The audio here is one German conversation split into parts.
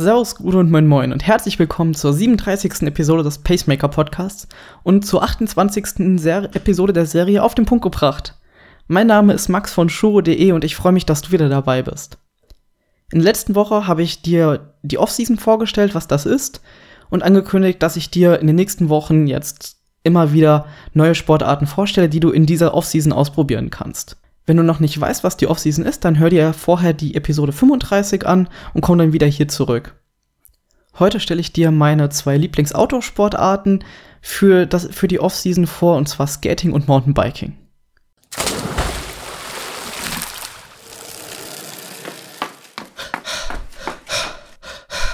Servus, Gute und Moin Moin und herzlich willkommen zur 37. Episode des Pacemaker Podcasts und zur 28. Ser Episode der Serie auf den Punkt gebracht. Mein Name ist Max von Shuro.de und ich freue mich, dass du wieder dabei bist. In der letzten Woche habe ich dir die Offseason vorgestellt, was das ist, und angekündigt, dass ich dir in den nächsten Wochen jetzt immer wieder neue Sportarten vorstelle, die du in dieser Offseason ausprobieren kannst. Wenn du noch nicht weißt, was die Offseason ist, dann hör dir vorher die Episode 35 an und komm dann wieder hier zurück. Heute stelle ich dir meine zwei Lieblingsautosportarten für, für die Offseason vor, und zwar Skating und Mountainbiking.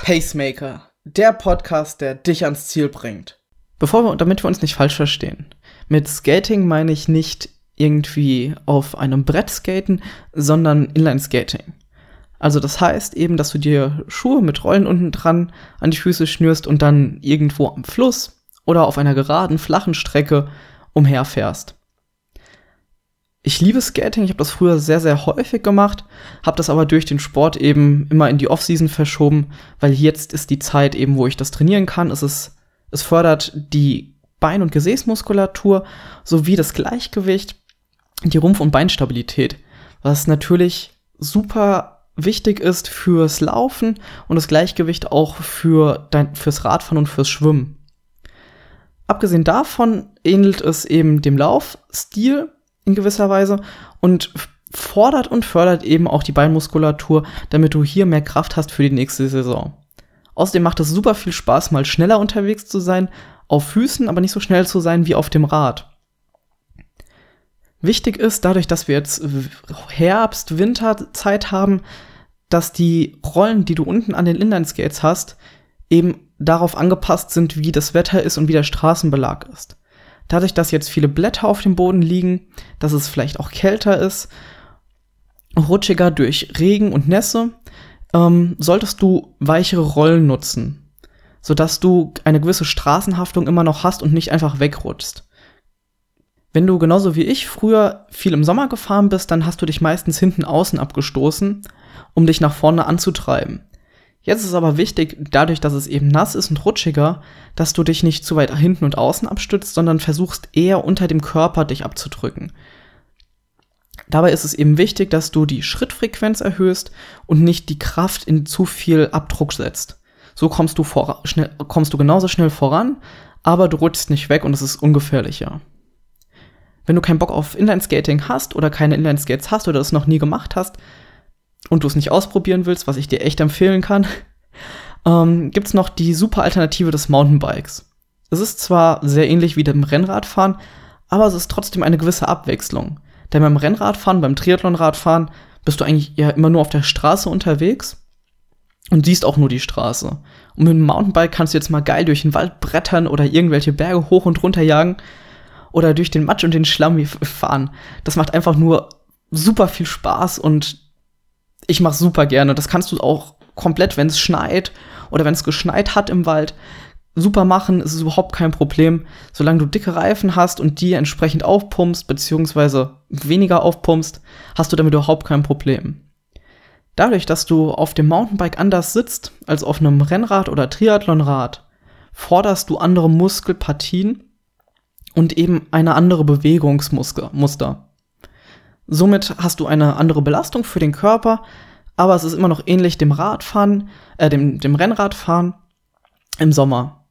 Pacemaker, der Podcast, der dich ans Ziel bringt. Bevor wir, damit wir uns nicht falsch verstehen. Mit Skating meine ich nicht irgendwie auf einem Brett skaten, sondern Inline Skating. Also das heißt eben, dass du dir Schuhe mit Rollen unten dran an die Füße schnürst und dann irgendwo am Fluss oder auf einer geraden, flachen Strecke umherfährst. Ich liebe Skating, ich habe das früher sehr, sehr häufig gemacht, habe das aber durch den Sport eben immer in die Offseason verschoben, weil jetzt ist die Zeit eben, wo ich das trainieren kann. Es, ist, es fördert die Bein- und Gesäßmuskulatur sowie das Gleichgewicht die Rumpf- und Beinstabilität, was natürlich super wichtig ist fürs Laufen und das Gleichgewicht auch für dein, fürs Radfahren und fürs Schwimmen. Abgesehen davon ähnelt es eben dem Laufstil in gewisser Weise und fordert und fördert eben auch die Beinmuskulatur, damit du hier mehr Kraft hast für die nächste Saison. Außerdem macht es super viel Spaß, mal schneller unterwegs zu sein, auf Füßen, aber nicht so schnell zu sein wie auf dem Rad. Wichtig ist, dadurch, dass wir jetzt Herbst, Winterzeit haben, dass die Rollen, die du unten an den Inline-Skates hast, eben darauf angepasst sind, wie das Wetter ist und wie der Straßenbelag ist. Dadurch, dass jetzt viele Blätter auf dem Boden liegen, dass es vielleicht auch kälter ist, rutschiger durch Regen und Nässe, ähm, solltest du weichere Rollen nutzen, sodass du eine gewisse Straßenhaftung immer noch hast und nicht einfach wegrutschst. Wenn du genauso wie ich früher viel im Sommer gefahren bist, dann hast du dich meistens hinten außen abgestoßen, um dich nach vorne anzutreiben. Jetzt ist aber wichtig, dadurch, dass es eben nass ist und rutschiger, dass du dich nicht zu weit hinten und außen abstützt, sondern versuchst eher unter dem Körper dich abzudrücken. Dabei ist es eben wichtig, dass du die Schrittfrequenz erhöhst und nicht die Kraft in zu viel Abdruck setzt. So kommst du, vor, schnell, kommst du genauso schnell voran, aber du rutschst nicht weg und es ist ungefährlicher. Wenn du keinen Bock auf Inline-Skating hast oder keine Inline-Skates hast oder das noch nie gemacht hast und du es nicht ausprobieren willst, was ich dir echt empfehlen kann, ähm, gibt es noch die super Alternative des Mountainbikes. Es ist zwar sehr ähnlich wie dem Rennradfahren, aber es ist trotzdem eine gewisse Abwechslung. Denn beim Rennradfahren, beim Triathlonradfahren bist du eigentlich ja immer nur auf der Straße unterwegs und siehst auch nur die Straße. Und mit dem Mountainbike kannst du jetzt mal geil durch den Wald brettern oder irgendwelche Berge hoch und runter jagen oder durch den Matsch und den Schlamm fahren. Das macht einfach nur super viel Spaß und ich mach's super gerne. Das kannst du auch komplett, wenn es schneit oder wenn es geschneit hat im Wald, super machen. Es ist überhaupt kein Problem. Solange du dicke Reifen hast und die entsprechend aufpumpst, beziehungsweise weniger aufpumpst, hast du damit überhaupt kein Problem. Dadurch, dass du auf dem Mountainbike anders sitzt als auf einem Rennrad oder Triathlonrad, forderst du andere Muskelpartien und eben eine andere Bewegungsmuster. Somit hast du eine andere Belastung für den Körper, aber es ist immer noch ähnlich dem Radfahren, äh, dem, dem Rennradfahren im Sommer.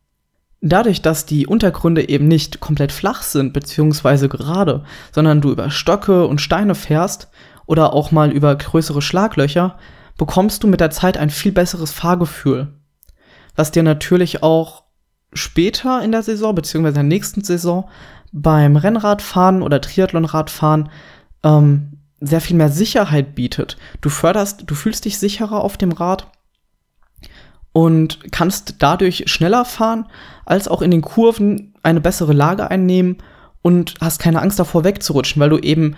Dadurch, dass die Untergründe eben nicht komplett flach sind, beziehungsweise gerade, sondern du über Stöcke und Steine fährst oder auch mal über größere Schlaglöcher, bekommst du mit der Zeit ein viel besseres Fahrgefühl. Was dir natürlich auch später in der Saison, beziehungsweise in der nächsten Saison, beim Rennradfahren oder Triathlonradfahren ähm, sehr viel mehr Sicherheit bietet. Du förderst, du fühlst dich sicherer auf dem Rad und kannst dadurch schneller fahren, als auch in den Kurven eine bessere Lage einnehmen und hast keine Angst davor wegzurutschen, weil du eben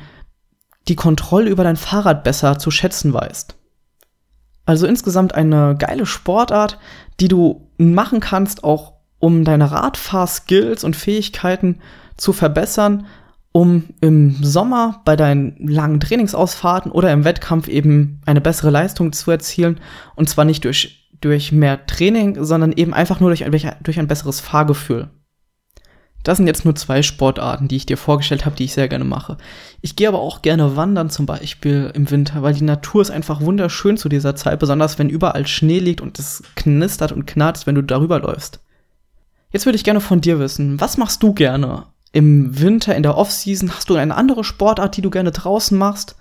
die Kontrolle über dein Fahrrad besser zu schätzen weißt. Also insgesamt eine geile Sportart, die du machen kannst, auch um deine Radfahrskills und Fähigkeiten zu verbessern, um im Sommer bei deinen langen Trainingsausfahrten oder im Wettkampf eben eine bessere Leistung zu erzielen und zwar nicht durch durch mehr Training, sondern eben einfach nur durch, durch ein besseres Fahrgefühl. Das sind jetzt nur zwei Sportarten, die ich dir vorgestellt habe, die ich sehr gerne mache. Ich gehe aber auch gerne wandern, zum Beispiel im Winter, weil die Natur ist einfach wunderschön zu dieser Zeit, besonders wenn überall Schnee liegt und es knistert und knarzt, wenn du darüber läufst. Jetzt würde ich gerne von dir wissen, was machst du gerne im Winter, in der Offseason? Hast du eine andere Sportart, die du gerne draußen machst?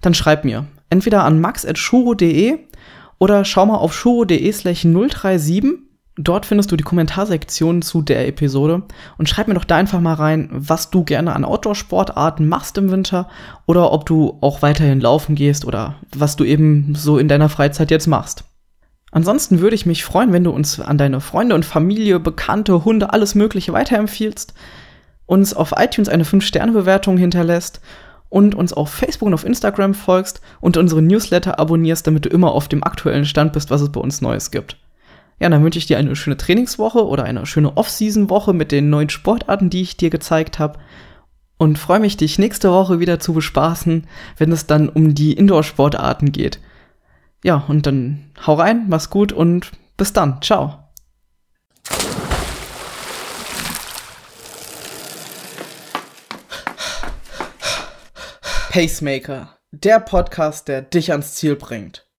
Dann schreib mir. Entweder an max.shuro.de oder schau mal auf shuro.de slash 037 Dort findest du die Kommentarsektion zu der Episode und schreib mir doch da einfach mal rein, was du gerne an Outdoor-Sportarten machst im Winter oder ob du auch weiterhin laufen gehst oder was du eben so in deiner Freizeit jetzt machst. Ansonsten würde ich mich freuen, wenn du uns an deine Freunde und Familie, Bekannte, Hunde, alles Mögliche weiterempfiehlst, uns auf iTunes eine 5-Sterne-Bewertung hinterlässt und uns auf Facebook und auf Instagram folgst und unsere Newsletter abonnierst, damit du immer auf dem aktuellen Stand bist, was es bei uns Neues gibt. Ja, dann wünsche ich dir eine schöne Trainingswoche oder eine schöne Off-Season-Woche mit den neuen Sportarten, die ich dir gezeigt habe. Und freue mich, dich nächste Woche wieder zu bespaßen, wenn es dann um die Indoor-Sportarten geht. Ja, und dann hau rein, mach's gut und bis dann. Ciao. Pacemaker, der Podcast, der dich ans Ziel bringt.